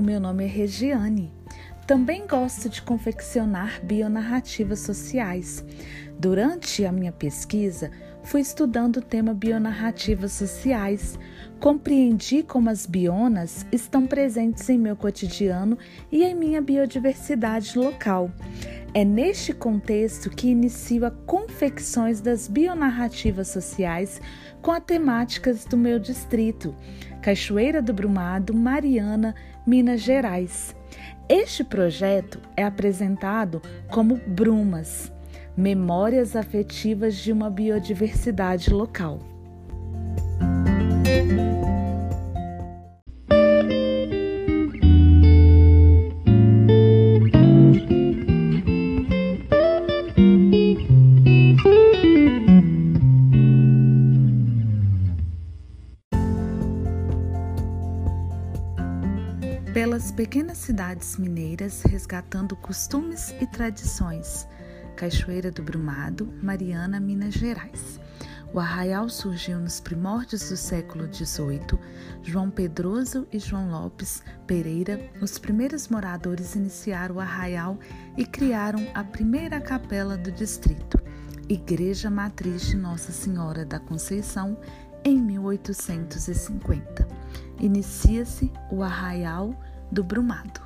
o meu nome é Regiane. Também gosto de confeccionar bionarrativas sociais. Durante a minha pesquisa, fui estudando o tema bionarrativas sociais. Compreendi como as bionas estão presentes em meu cotidiano e em minha biodiversidade local. É neste contexto que inicio a confecções das bionarrativas sociais com as temáticas do meu distrito, Cachoeira do Brumado, Mariana, Minas Gerais. Este projeto é apresentado como Brumas, Memórias Afetivas de uma Biodiversidade Local. Pelas pequenas cidades mineiras, resgatando costumes e tradições. Cachoeira do Brumado, Mariana, Minas Gerais. O arraial surgiu nos primórdios do século XVIII. João Pedroso e João Lopes Pereira, os primeiros moradores, iniciaram o arraial e criaram a primeira capela do distrito, Igreja Matriz de Nossa Senhora da Conceição, em 1850 inicia-se o Arraial do Brumado.